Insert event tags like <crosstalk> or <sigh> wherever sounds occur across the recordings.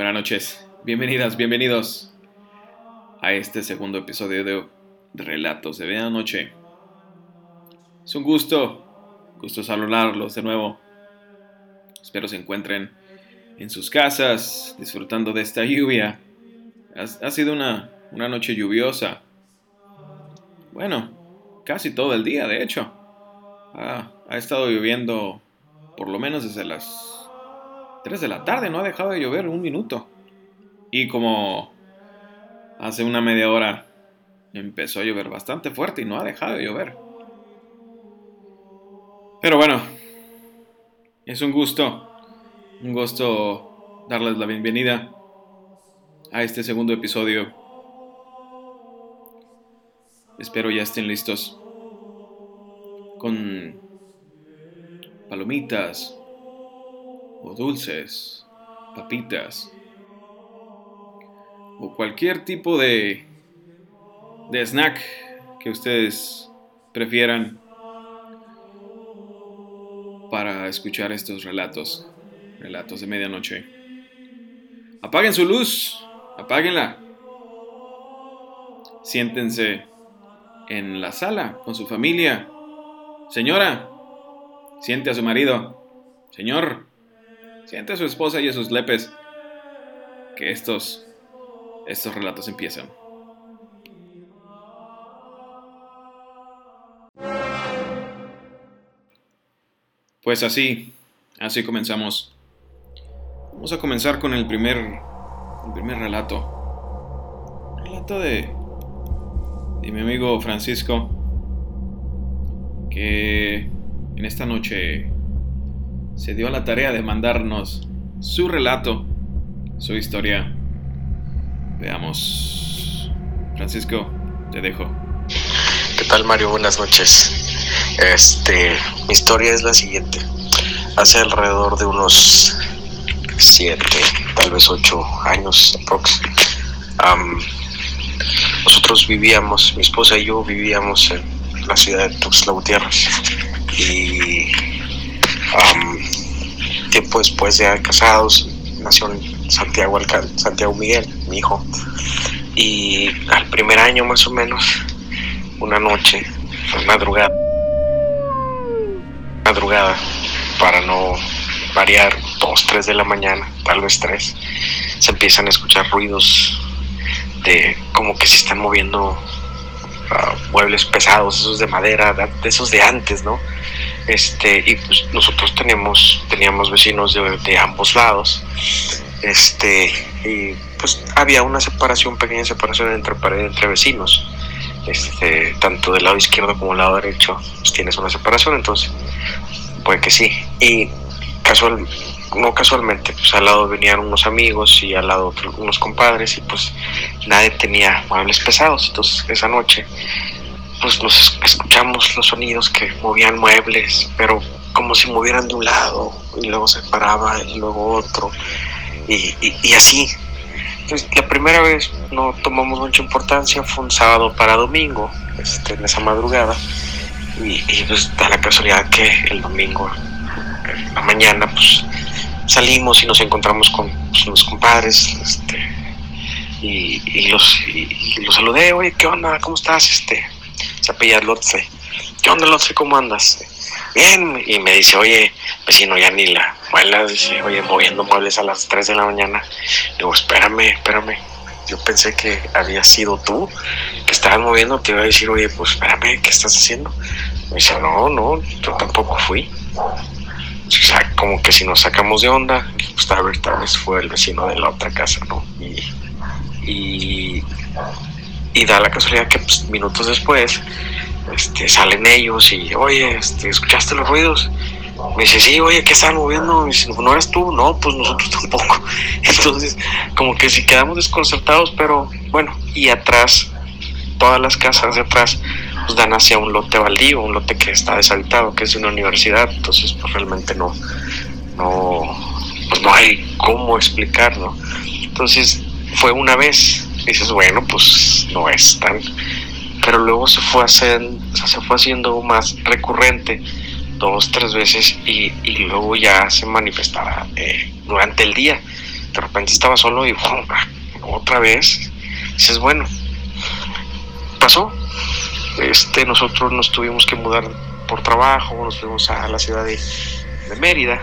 Buenas noches, bienvenidas, bienvenidos a este segundo episodio de Relatos de Medianoche. Es un gusto, gusto saludarlos de nuevo. Espero se encuentren en sus casas disfrutando de esta lluvia. Ha, sido una, una noche lluviosa. Bueno, casi todo el día, de hecho. ha estado lloviendo por lo menos desde las 3 de la tarde, no ha dejado de llover un minuto. Y como hace una media hora empezó a llover bastante fuerte y no ha dejado de llover. Pero bueno, es un gusto, un gusto darles la bienvenida a este segundo episodio. Espero ya estén listos con palomitas, o dulces, papitas o cualquier tipo de, de snack que ustedes prefieran para escuchar estos relatos, relatos de medianoche. Apaguen su luz, apáguenla. Siéntense en la sala con su familia. Señora, siente a su marido. Señor, Siente a su esposa y a sus lepes que estos, estos relatos empiezan. Pues así, así comenzamos. Vamos a comenzar con el primer, el primer relato. relato de, de mi amigo Francisco, que en esta noche se dio a la tarea de mandarnos su relato, su historia. Veamos. Francisco, te dejo. ¿Qué tal Mario? Buenas noches. Este, mi historia es la siguiente. Hace alrededor de unos siete, tal vez ocho años aprox. nosotros vivíamos, mi esposa y yo vivíamos en la ciudad de Tuxtla Gutiérrez y tiempo después de casados, nació Santiago, Santiago Miguel, mi hijo. Y al primer año más o menos, una noche, madrugada, madrugada, para no variar, dos, tres de la mañana, tal vez tres, se empiezan a escuchar ruidos de como que se están moviendo ah, muebles pesados, esos de madera, de esos de antes, ¿no? Este, y pues nosotros tenemos, teníamos vecinos de, ambos lados. Este, y pues había una separación, pequeña separación entre entre vecinos. Este, tanto del lado izquierdo como del lado derecho, pues tienes una separación, entonces puede que sí. Y casual, no casualmente, pues al lado venían unos amigos y al lado unos compadres y pues nadie tenía muebles pesados. Entonces esa noche pues nos escuchamos los sonidos que movían muebles, pero como si movieran de un lado y luego se paraba y luego otro y, y, así. Pues, la primera vez no tomamos mucha importancia, fue un sábado para domingo, este, en esa madrugada, y, y pues da la casualidad que el domingo, en la mañana, pues salimos y nos encontramos con pues, los compadres, este, y, y los, y, los saludé, oye, ¿qué onda? ¿Cómo estás? Este, se apellida Lotse. ¿Qué onda, Lotse? ¿Cómo andas? Bien, y me dice, oye, vecino, ya ni la muela, dice, oye, moviendo muebles a las 3 de la mañana. Digo, espérame, espérame. Yo pensé que había sido tú que estabas moviendo, te iba a decir, oye, pues espérame, ¿qué estás haciendo? Me dice, no, no, yo tampoco fui. O sea, como que si nos sacamos de onda, pues tal vez, tal vez fue el vecino de la otra casa, ¿no? Y, y y da la casualidad que pues, minutos después este, salen ellos y, oye, este, ¿escuchaste los ruidos? Me dice, sí, oye, ¿qué están moviendo? Me dice, ¿no eres tú? No, pues nosotros <laughs> tampoco. Entonces, como que si quedamos desconcertados, pero bueno, y atrás, todas las casas de atrás, pues dan hacia un lote baldío, un lote que está deshabitado, que es de una universidad, entonces pues realmente no, no, pues no hay cómo explicarlo. Entonces, fue una vez, dices, bueno, pues no es tan... Pero luego se fue, haciendo, se fue haciendo más recurrente, dos, tres veces, y, y luego ya se manifestaba eh, durante el día. de repente estaba solo y otra vez. Dices, bueno, pasó. Este, nosotros nos tuvimos que mudar por trabajo, nos fuimos a la ciudad de, Mérida.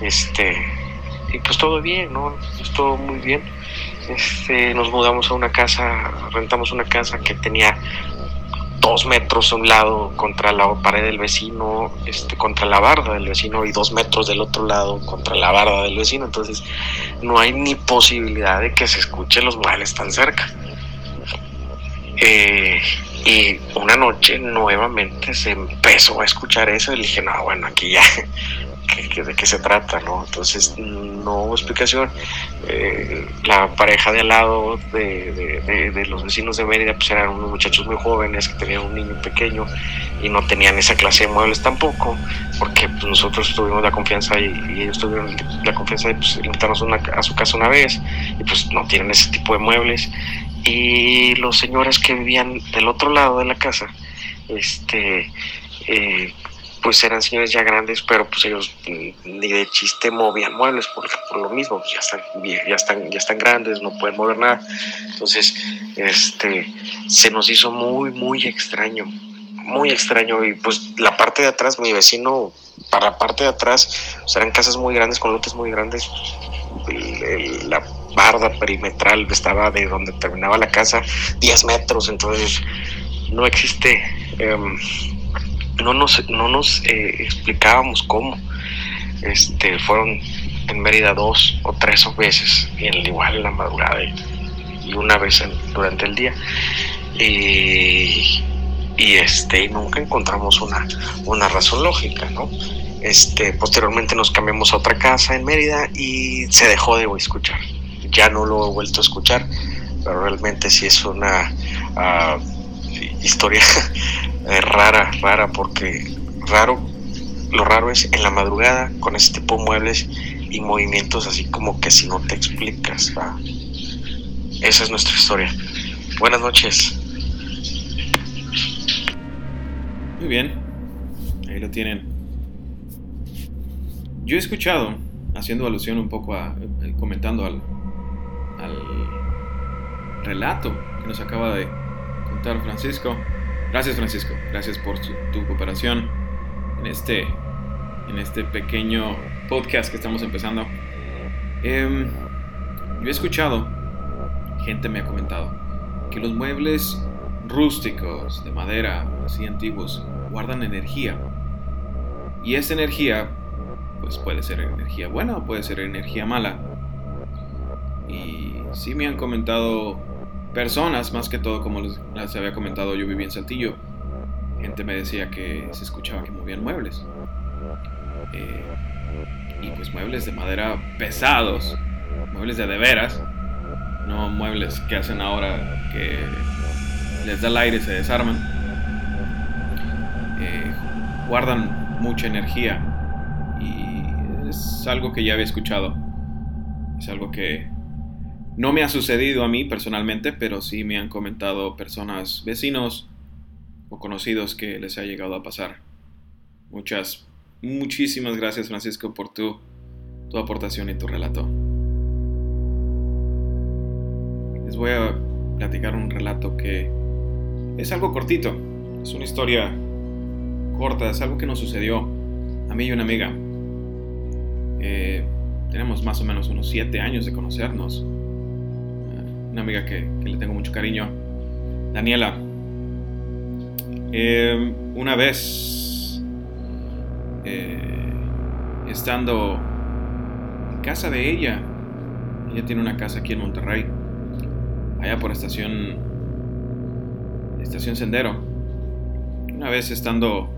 Este, y pues todo bien, ¿no? Todo muy bien. Este, nos mudamos a una casa, rentamos una casa que tenía dos metros a un lado contra la pared del vecino, este, contra la barda del vecino y dos metros del otro lado contra la barda del vecino. Entonces no hay ni posibilidad de que se escuchen los muebles tan cerca. Eh, y una noche nuevamente se empezó a escuchar eso y dije, no, bueno, aquí ya, <laughs> de qué se trata, ¿no? Entonces no hubo explicación. Eh, la pareja de al lado de, los vecinos de Mérida pues eran unos muchachos muy jóvenes que tenían un niño pequeño y no tenían esa clase de muebles tampoco, porque pues, nosotros tuvimos la confianza y, ellos tuvieron la confianza de pues, invitarnos a su casa una vez y pues no tienen ese tipo de muebles. Y los señores que vivían del otro lado de la casa, este, eh, pues eran señores ya grandes, pero pues ellos ni de chiste movían muebles por, por lo mismo, pues ya están, ya están, ya están grandes, no pueden mover nada. Entonces, este, se nos hizo muy, muy extraño, muy extraño. Y pues la parte de atrás, mi vecino, para la parte de atrás, pues eran casas muy grandes, con lotes muy grandes. la barda perimetral estaba de donde terminaba la casa 10 metros, entonces no existe. Em, no nos, no nos eh, explicábamos cómo. Este, fueron en Mérida dos o tres veces, y en, igual en la madrugada y, una vez durante el día. Y, y este, nunca encontramos una, una razón lógica, ¿no? Este, posteriormente nos cambiamos a otra casa en Mérida y se dejó de escuchar. Ya no lo he vuelto a escuchar, pero realmente sí es una uh, historia es <laughs> rara, rara, porque raro, lo raro es en la madrugada con ese tipo de muebles y movimientos así como que si no te explicas. Esa es nuestra historia. Buenas noches. Muy bien, ahí lo tienen. Yo he escuchado, haciendo alusión un poco a, eh, comentando al, al relato que nos acaba de contar Francisco, Gracias Francisco, gracias por tu cooperación en este, en este pequeño podcast que estamos empezando. Em, yo he escuchado, gente me ha comentado, que los muebles rústicos, de madera, así antiguos, guardan energía. Y esa energía, pues puede ser energía buena o puede ser energía mala. Sí me han comentado personas, más que todo, como les, había comentado, yo vivía en Saltillo. Gente me decía que se escuchaba que movían muebles. Eh, y pues muebles de madera pesados, muebles de de veras, no muebles que hacen ahora que les da el aire y se desarman. Eh, guardan mucha energía y es algo que ya había escuchado. Es algo que no me ha sucedido a mí personalmente, pero sí me han comentado personas, vecinos o conocidos que les ha llegado a pasar. Muchas, muchísimas gracias Francisco por tu, tu aportación y tu relato. Les voy a platicar un relato que es algo cortito, es una historia corta, es algo que nos sucedió a mí y una amiga. Eh, tenemos más o menos unos siete años de conocernos una amiga que, le tengo mucho cariño, Daniela. Eh, una vez, eh, estando en casa de ella, ella tiene una casa aquí en Monterrey, allá por estación, estación Sendero. Una vez estando,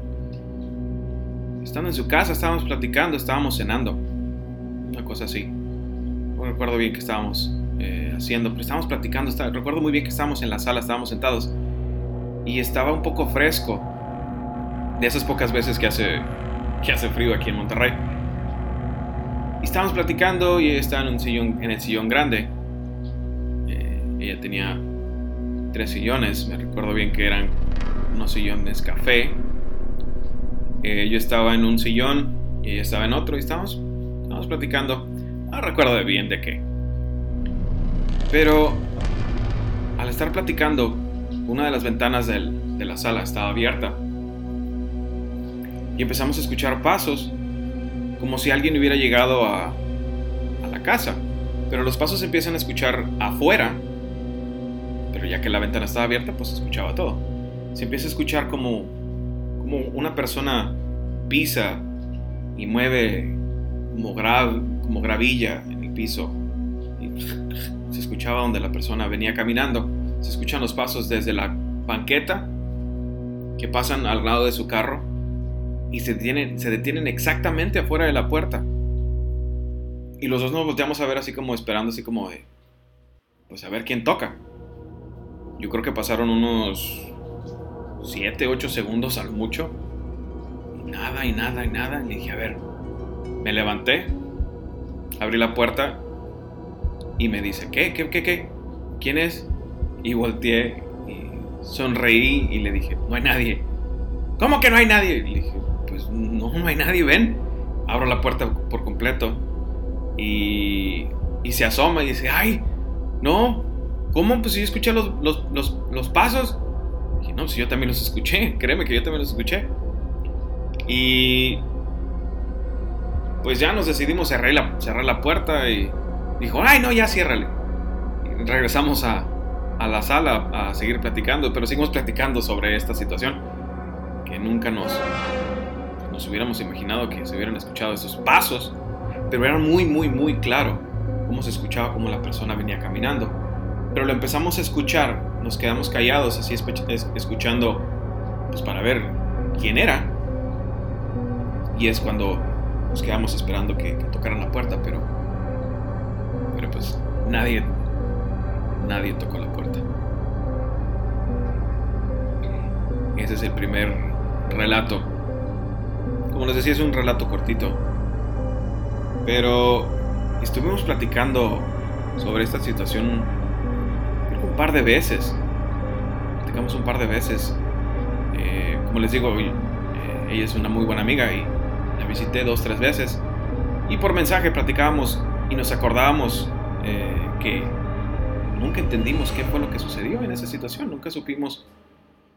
estando en su casa, estábamos platicando, estábamos cenando, una cosa así. No recuerdo bien que estábamos eh, haciendo, estábamos platicando, recuerdo muy bien que estábamos en la sala, estábamos sentados y estaba un poco fresco, de esas pocas veces que hace, que hace frío aquí en Monterrey. Estábamos platicando y estaba en, un sillón, en el sillón grande. Eh, ella tenía tres sillones, me recuerdo bien que eran unos sillones café. Eh, yo estaba en un sillón y ella estaba en otro y estábamos, estábamos platicando No recuerdo bien de qué. Pero al estar platicando, una de las ventanas de la sala estaba abierta. Y empezamos a escuchar pasos, como si alguien hubiera llegado a, la casa. Pero los pasos se empiezan a escuchar afuera. Pero ya que la ventana estaba abierta, pues se escuchaba todo. Se empieza a escuchar como, una persona pisa y mueve como, gravilla en el piso. <laughs> se escuchaba donde la persona venía caminando. Se escuchan los pasos desde la banqueta que pasan al lado de su carro y se detienen, se detienen exactamente afuera de la puerta. Y los dos nos volteamos a ver así como esperando, así como de, pues a ver quién toca. Yo creo que pasaron unos 7, 8 segundos al mucho. Y nada, y nada, y nada. Le dije, a ver, me levanté, abrí la puerta y me dice, ¿qué, qué, qué, qué? ¿Quién es? Y volteé y sonreí y le dije, no hay nadie. ¿Cómo que no hay nadie? Y le dije, pues no, no hay nadie, ven. Abro la puerta por completo y, se asoma y dice, ay, no, ¿cómo? Pues si escuché los, los, pasos. Y no, si yo también los escuché, créeme que yo también los escuché. Y pues ya nos decidimos cerrar la, cerrar la puerta y dijo, ay, no, ya ciérrale. Y regresamos a, a la sala a seguir platicando, pero seguimos platicando sobre esta situación que nunca nos, nos hubiéramos imaginado que se hubieran escuchado esos pasos pero era muy, muy, muy claro cómo se escuchaba cómo la persona venía caminando. Pero lo empezamos a escuchar, nos quedamos callados, así escuchando, pues para ver quién era. Y es cuando nos quedamos esperando que, tocaran la puerta, pero, pero pues nadie, nadie tocó la puerta. Ese es el primer relato. Como les decía, es un relato cortito pero estuvimos platicando sobre esta situación un par de veces. Platicamos un par de veces. Eh, como les digo, eh, ella es una muy buena amiga y la visité dos, tres veces. Y por mensaje platicábamos y nos acordábamos eh, que nunca entendimos qué fue lo que sucedió en esa situación. Nunca supimos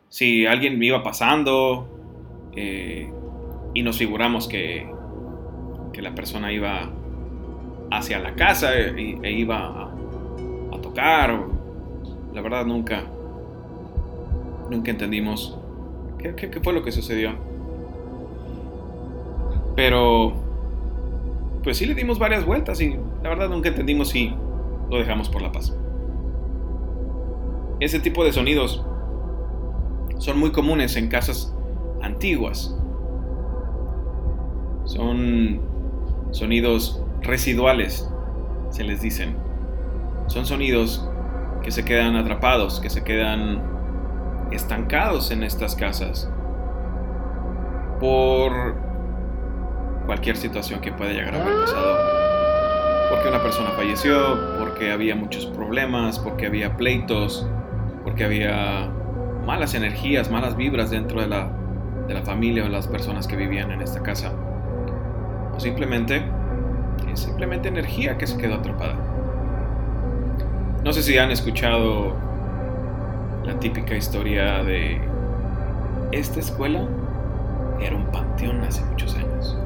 si alguien iba pasando y nos figuramos que que la persona iba hacia la casa e, e iba a, tocar. La verdad nunca, nunca entendimos qué, qué, fue lo que sucedió. Pero, pues sí le dimos varias vueltas y la verdad nunca entendimos si lo dejamos por la paz. Ese tipo de sonidos son muy comunes en casas antiguas. Son sonidos residuales, se les dicen. Son sonidos que se quedan atrapados, que se quedan estancados en estas casas por cualquier situación que pueda llegar a haber pasado. Porque una persona falleció, porque había muchos problemas, porque había pleitos, porque había malas energías, malas vibras dentro de la, de la familia o las personas que vivían en esta casa o simplemente es simplemente energía que se quedó atrapada. No sé si han escuchado la típica historia de esta escuela era un panteón hace muchos años.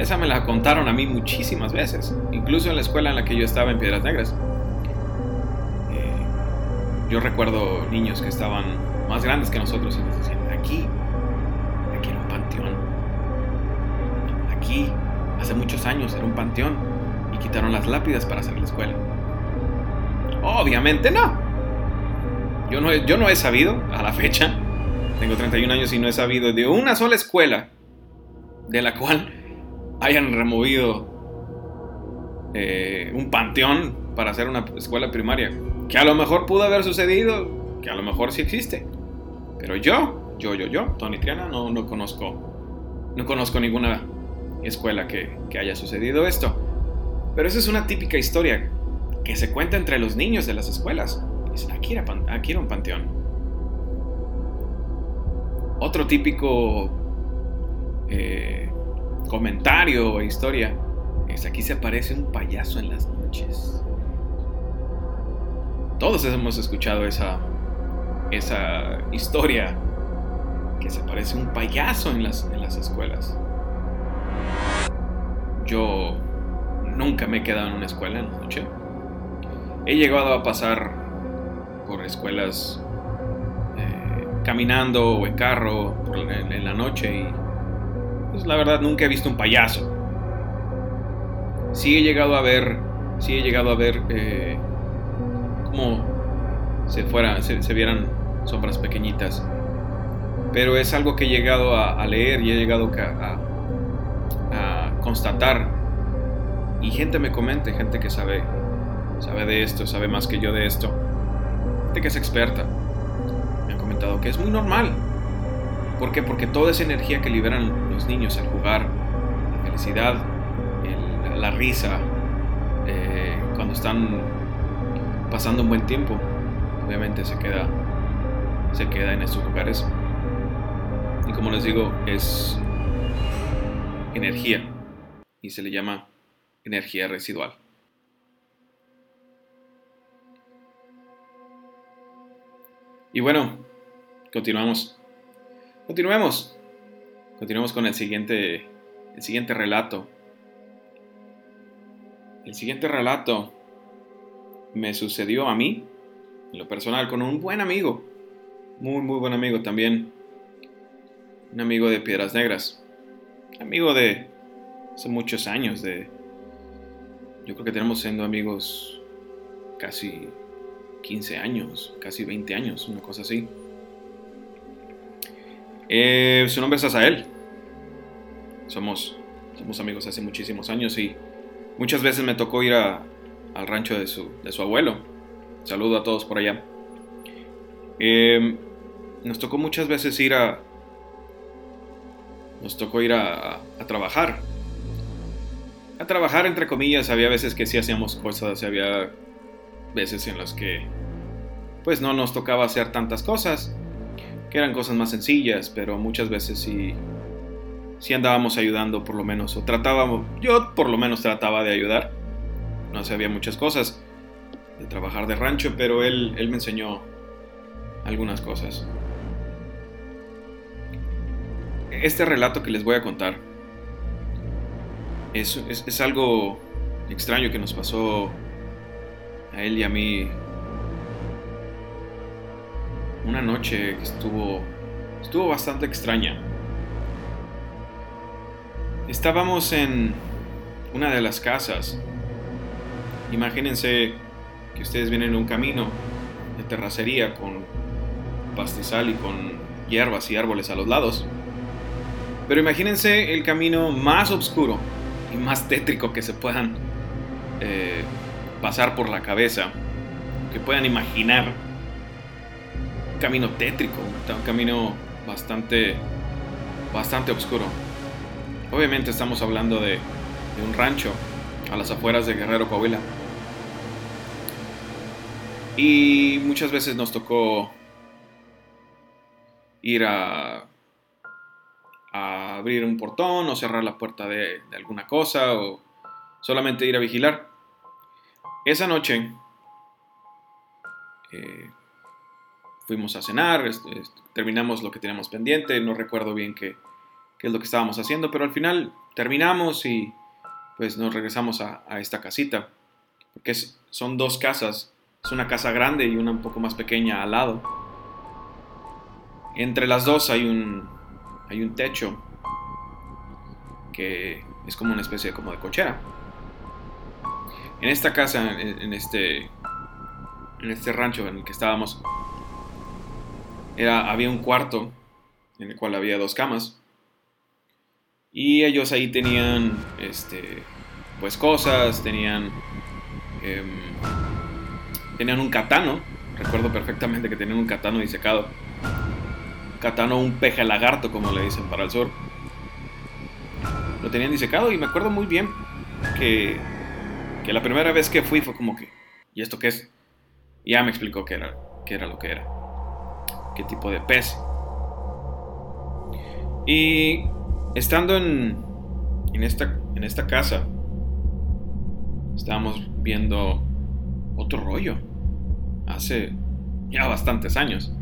Esa me la contaron a mí muchísimas veces, incluso en la escuela en la que yo estaba en Piedras Negras. Eh, yo recuerdo niños que estaban más grandes que nosotros y nos decían, aquí hace muchos años, era un panteón y quitaron las lápidas para hacer la escuela. Obviamente no. Yo no, yo no he sabido, a la fecha, tengo 31 años y no he sabido de una sola escuela de la cual hayan removido eh, un panteón para hacer una escuela primaria. Que a lo mejor pudo haber sucedido, que a lo mejor sí existe. Pero yo, yo, yo, yo, Tony Triana, no, no conozco, no conozco ninguna escuela que, haya sucedido esto. Pero esa es una típica historia que se cuenta entre los niños de las escuelas. aquí, era, aquí era un panteón. Otro típico eh, comentario o historia es aquí se aparece un payaso en las noches. Todos hemos escuchado esa, esa historia que se aparece un payaso en las, en las escuelas. Yo nunca me he quedado en una escuela en la noche. He llegado a pasar por escuelas eh, caminando o en carro en, la noche y pues la verdad nunca he visto un payaso. Sí he llegado a ver, sí he llegado a ver eh, como se, se, vieran sombras pequeñitas. Pero es algo que he llegado a, leer y he llegado a, a, constatar. Y gente me comente, gente que sabe, sabe de esto, sabe más que yo de esto. Gente que es experta. Me han comentado que es muy normal. ¿Por qué? Porque toda esa energía que liberan los niños al jugar, la felicidad, la risa, eh, cuando están pasando un buen tiempo, obviamente se queda, se queda en estos lugares. Y como les digo, es energía y se le llama energía residual. Y bueno, continuamos. Continuemos. Continuemos con el siguiente, el siguiente relato. El siguiente relato me sucedió a mí, en lo personal, con un buen amigo, muy, muy buen amigo también, un amigo de Piedras Negras, amigo de hace muchos años, de, yo creo que tenemos siendo amigos casi 15 años, casi 20 años, una cosa así. Eh, su nombre es Asael. Somos, somos amigos hace muchísimos años y muchas veces me tocó ir a, al rancho de su, de su abuelo. Saludo a todos por allá. Em, nos tocó muchas veces ir a... Nos tocó ir a, a, trabajar. A trabajar entre comillas. Había veces que sí hacíamos cosas. Había veces en las que... Pues no nos tocaba hacer tantas cosas. Que eran cosas más sencillas. Pero muchas veces sí... Sí andábamos ayudando por lo menos. O tratábamos... Yo por lo menos trataba de ayudar no sabía muchas cosas de trabajar de rancho, pero él, él me enseñó algunas cosas. Este relato que les voy a contar es, es, algo extraño que nos pasó a él y a mí una noche que estuvo estuvo bastante extraña. Estábamos en una de las casas Imagínense que ustedes vienen en un camino de terracería con pastizal y con hierbas y árboles a los lados. Pero imagínense el camino más oscuro y más tétrico que se puedan eh, pasar por la cabeza, que puedan imaginar. Camino tétrico, un camino bastante, bastante oscuro. Obviamente estamos hablando de, de un rancho a las afueras de Guerrero, Coahuila. Y muchas veces nos tocó ir a, abrir un portón o cerrar la puerta de, alguna cosa o solamente ir a vigilar. Esa noche eh, fuimos a cenar, terminamos lo que teníamos pendiente, no recuerdo bien qué, qué, es lo que estábamos haciendo, pero al final terminamos y pues nos regresamos a, esta casita, porque son dos casas es una casa grande y una un poco más pequeña al lado. Entre las dos hay un, hay un techo que es como una especie de, como de cochera. En esta casa, en, este, en este rancho en el que estábamos, era, había un cuarto en el cual había dos camas. Y ellos ahí tenían, este, pues cosas, tenían em, Tenían un catano, recuerdo perfectamente que tenían un catano disecado. Catano, un peje lagarto, como le dicen para el sur. Lo tenían disecado y me acuerdo muy bien que, que la primera vez que fui fue como que, ¿y esto qué es? Y ya me explicó qué era, qué era lo que era. Qué tipo de pez. Y estando en, en, esta, en esta casa, estábamos viendo otro rollo. Hace ya bastantes años.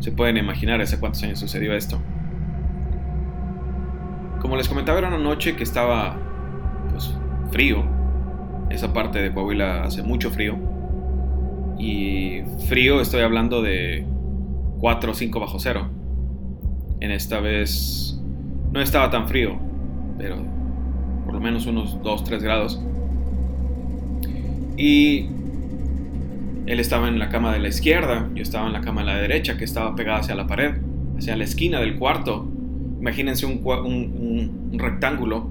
Se pueden imaginar hace cuántos años sucedió esto. Como les comentaba, era una noche que estaba pues frío. Esa parte de Coahuila hace mucho frío. Y frío estoy hablando de 4 o 5 bajo cero. En esta vez no estaba tan frío, pero por lo menos unos 2, 3 grados. Y él estaba en la cama de la izquierda, yo estaba en la cama de la derecha, que estaba pegada hacia la pared, hacia la esquina del cuarto. Imagínense un, rectángulo.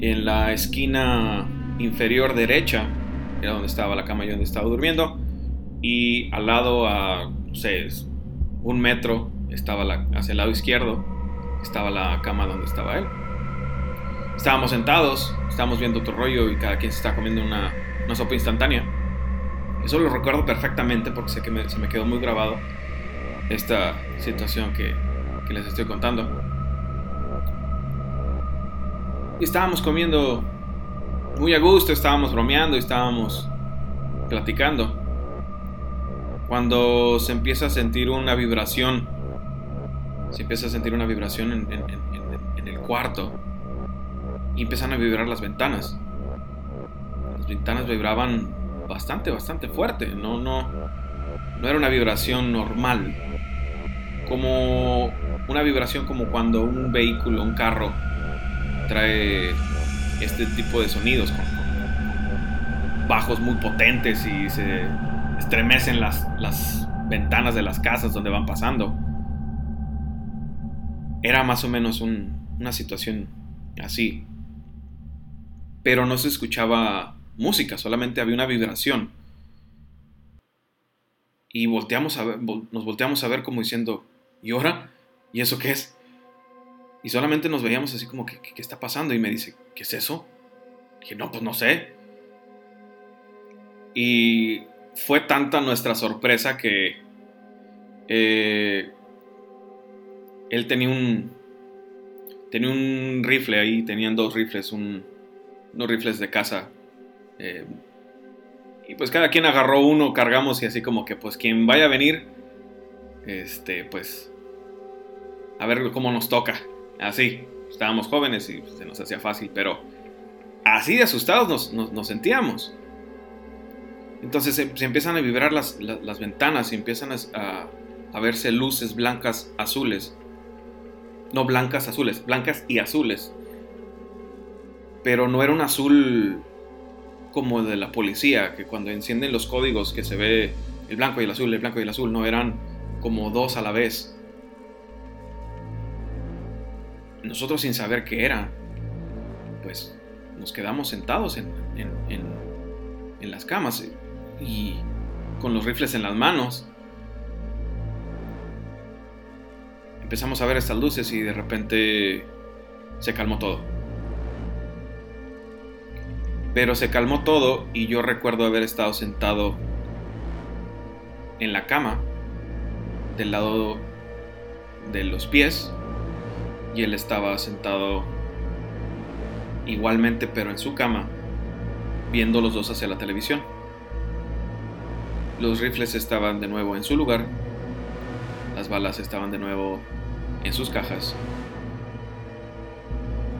En la esquina inferior derecha era donde estaba la cama y donde estaba durmiendo. Y al lado, a no sé, un metro, estaba la, hacia el lado izquierdo, estaba la cama donde estaba él. Estábamos sentados, estábamos viendo otro rollo y cada quien se está comiendo una, una sopa instantánea. Eso lo recuerdo perfectamente porque sé que se me quedó muy grabado esta situación que, que les estoy contando. Y estábamos comiendo muy a gusto, estábamos bromeando y estábamos platicando. Cuando se empieza a sentir una vibración, se empieza a sentir una vibración en, el cuarto y empiezan a vibrar las ventanas. Las ventanas vibraban bastante, bastante fuerte. No, no, no era una vibración normal. Como una vibración como cuando un vehículo, un carro, trae este tipo de sonidos bajos muy potentes y se estremecen las, las ventanas de las casas donde van pasando. Era más o menos una situación así. Pero no se escuchaba música, solamente había una vibración. Y volteamos a ver, nos volteamos a ver como diciendo, ¿y ahora? ¿Y eso qué es? Y solamente nos veíamos así como, ¿qué, qué está pasando? Y me dice, ¿qué es eso? Dije, no, pues no sé. Y fue tanta nuestra sorpresa que eh, él tenía un, tenía un rifle ahí, tenían dos rifles, un, unos rifles de caza eh, y pues cada quien agarró uno, cargamos y así como que pues quien vaya a venir, este, pues a ver cómo nos toca. Así, estábamos jóvenes y se nos hacía fácil, pero así de asustados nos, sentíamos. Entonces se, empiezan a vibrar las, ventanas y empiezan a, a, verse luces blancas, azules. No blancas, azules, blancas y azules. Pero no era un azul como de la policía, que cuando encienden los códigos que se ve el blanco y el azul, el blanco y el azul, no eran como dos a la vez. Nosotros sin saber qué era, pues nos quedamos sentados en, en las camas y con los rifles en las manos. Empezamos a ver estas luces y de repente se calmó todo. Pero se calmó todo y yo recuerdo haber estado sentado en la cama del lado de los pies y él estaba sentado igualmente pero en su cama viendo los dos hacia la televisión. Los rifles estaban de nuevo en su lugar, las balas estaban de nuevo en sus cajas,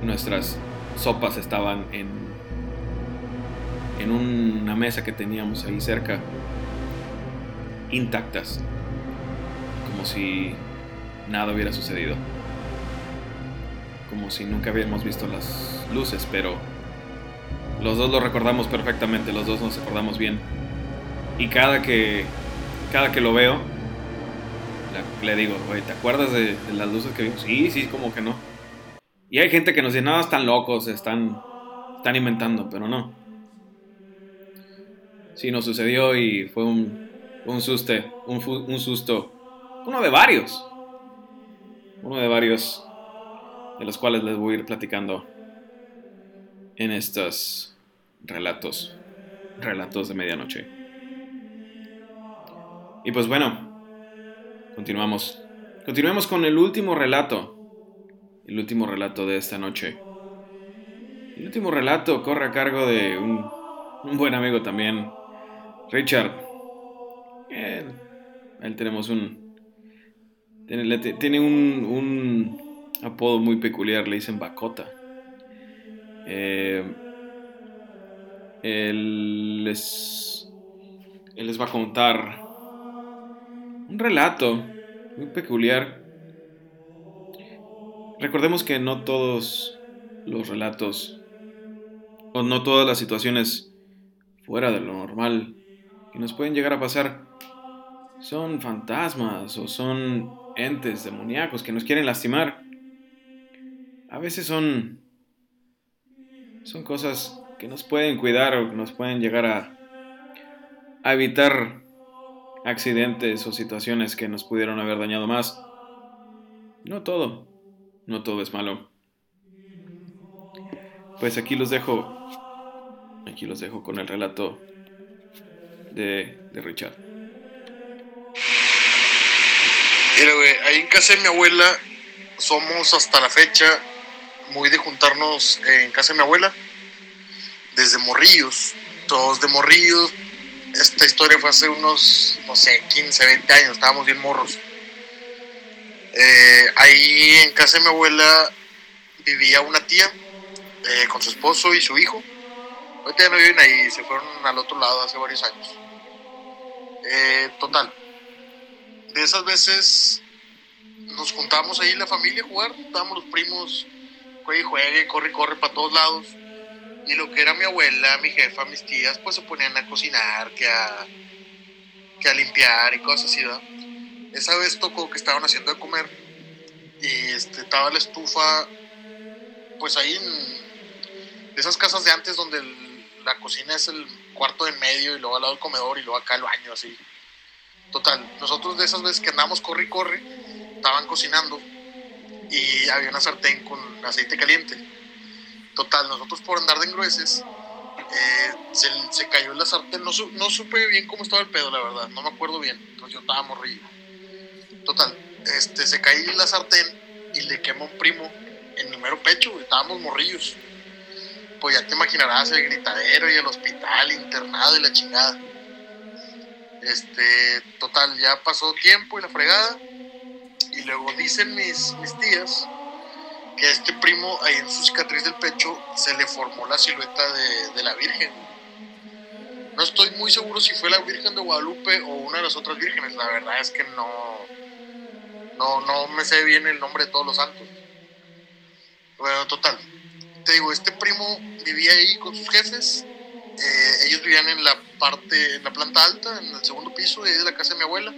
nuestras sopas estaban en en una mesa que teníamos ahí cerca, intactas, como si nada hubiera sucedido, como si nunca habíamos visto las luces, pero los dos lo recordamos perfectamente, los dos nos acordamos bien. Y cada que, cada que lo veo, le digo, ¿te acuerdas de, las luces que vimos? Sí, sí, como que no. Y hay gente que nos dice, no, están locos, están, están inventando, pero no sí nos sucedió y fue un, un susto, un, susto, uno de varios, uno de varios de los cuales les voy a ir platicando en estos relatos, relatos de medianoche. Y pues bueno, continuamos. Continuemos con el último relato, el último relato de esta noche. El último relato corre a cargo de un un buen amigo también, Richard. Eh, él tenemos un. Tiene, tiene un, un, apodo muy peculiar, le dicen Bacota. Eh, él les, él les va a contar un relato muy peculiar. Recordemos que no todos los relatos o no todas las situaciones fuera de lo normal que nos pueden llegar a pasar son fantasmas o son entes demoníacos que nos quieren lastimar. A veces son son cosas que nos pueden cuidar o que nos pueden llegar a, a evitar accidentes o situaciones que nos pudieron haber dañado más. No todo, no todo es malo. Pues aquí los dejo, aquí los dejo con el relato de, de Richard. Mira, güey, ahí en casa de mi abuela somos hasta la fecha muy de juntarnos en casa de mi abuela, desde morrillos, todos de morrillos. Esta historia fue hace unos, no sé, 15, 20 años, estábamos bien morros. Eh, ahí en casa de mi abuela vivía una tía eh, con su esposo y su hijo. Ahorita ya no viven ahí, se fueron al otro lado hace varios años. Eh, total, de esas veces nos juntábamos ahí la familia a jugar, estábamos los primos, juegue juegue, corre corre para todos lados. Y lo que era mi abuela, mi jefa, mis tías, pues se ponían a cocinar, que a, que a limpiar y cosas así, ¿verdad? Esa vez tocó que estaban haciendo de comer y este, estaba la estufa, pues ahí en esas casas de antes donde la cocina es el cuarto de medio y luego al lado el comedor y luego acá el baño, así. Total, nosotros de esas veces que andamos corre y corre, estaban cocinando y había una sartén con aceite caliente. Total, nosotros por andar de engrueses, eh, se, se, cayó la sartén, no, no, supe bien cómo estaba el pedo, la verdad, no me acuerdo bien, entonces yo estaba morrido. Total, este, se cayó la sartén y le quemó un primo en el mero pecho, estábamos morrillos. Pues ya te imaginarás el gritadero y el hospital internado y la chingada. Este, total, ya pasó tiempo y la fregada. Y luego dicen mis, mis tías que a este primo, ahí en su cicatriz del pecho, se le formó la silueta de, de, la Virgen. No estoy muy seguro si fue la Virgen de Guadalupe o una de las otras vírgenes. La verdad es que no, no, no me sé bien el nombre de todos los santos. Bueno, total. Te digo, este primo vivía ahí con sus jefes. Eh, ellos vivían en la parte, en la planta alta, en el segundo piso de la casa de mi abuela.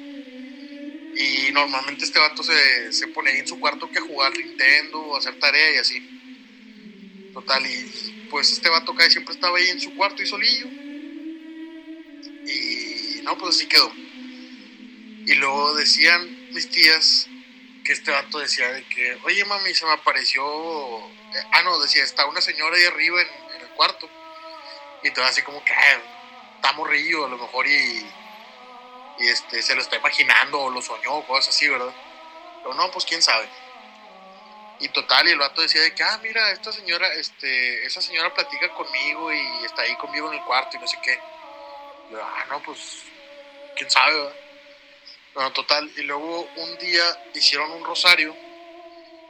Y normalmente este vato se, se pone ahí en su cuarto que a jugar Nintendo, a hacer tarea y así. Total, y pues este vato que siempre estaba ahí en su cuarto y solillo. Y no, pues así quedó. Y luego decían mis tías que este vato decía de que, oye mami, se me apareció. Ah, no, decía, está una señora ahí arriba en, en el cuarto. Y todo así como que, ah, está morrillo a lo mejor y y este, se lo está imaginando o lo soñó, cosas así, ¿verdad? Pero no, pues quién sabe. Y total, y el vato decía de que, ah, mira, esta señora, este, esa señora platica conmigo y está ahí conmigo en el cuarto y no sé qué. Yo, ah, no, pues, quién sabe, ¿verdad? Bueno, total, y luego un día hicieron un rosario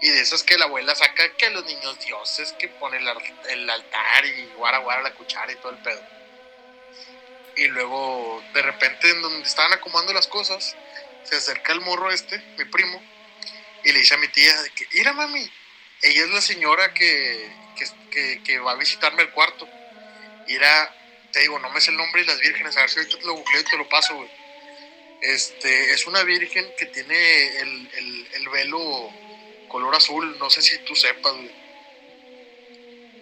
y de esas que la abuela saca que los niños dioses, que pone el, el altar y guara guara la cuchara y todo el pedo y luego de repente en donde estaban acomodando las cosas, se acerca el morro este, mi primo, y le dice a mi tía de que, mira mami, ella es la señora que, que, que, va a visitarme el cuarto. Y te digo, no me sé el nombre de las vírgenes, a ver si ahorita te lo googleo y te lo paso, güey. Este, es una virgen que tiene el, el, el velo color azul, no sé si tú sepas, güey.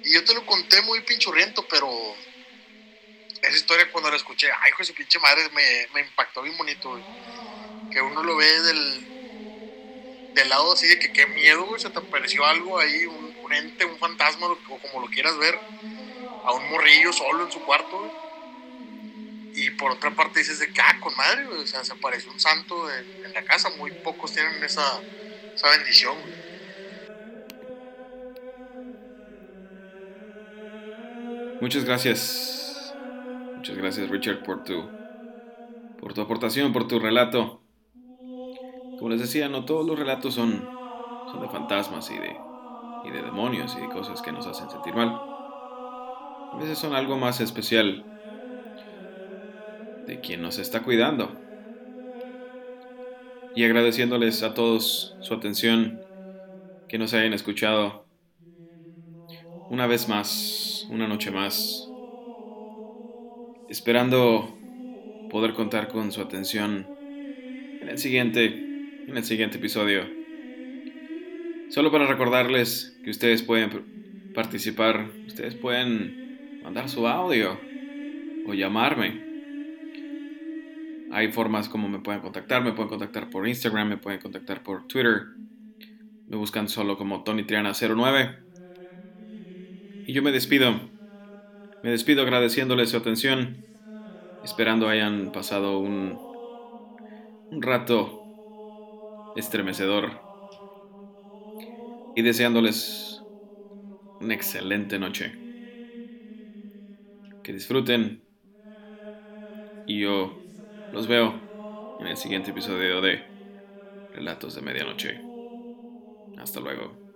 Y yo te lo conté muy pinchurriento, pero esa historia cuando la escuché, ay, hijo su pinche madre, me, me impactó bien bonito. Que uno lo ve del, del lado así de que qué miedo, güey, se te apareció algo ahí, un, un ente, un fantasma, o como lo quieras ver, a un morrillo solo en su cuarto. Y por otra parte dices de que, ah, con madre, o sea, se apareció un santo en, la casa, muy pocos tienen esa, esa bendición. Muchas gracias Muchas gracias Richard por tu, por tu aportación, por tu relato. Como les decía, no todos los relatos son, de fantasmas y de demonios y de cosas que nos hacen sentir mal. A veces son algo más especial de quien nos está cuidando. Y agradeciéndoles a todos su atención, que nos hayan escuchado una vez más, una noche más, esperando poder contar con su atención en el siguiente, en el siguiente episodio. Solo para recordarles que ustedes pueden participar, ustedes pueden mandar su audio o llamarme. Hay formas como me pueden contactar, me pueden contactar por Instagram, me pueden contactar por Twitter. Me buscan solo como Tony Triana 09. Y yo me despido. Me despido agradeciéndoles su atención, esperando hayan pasado un, un rato estremecedor y deseándoles una excelente noche. Que disfruten y yo los veo en el siguiente episodio de Relatos de Medianoche. Hasta luego.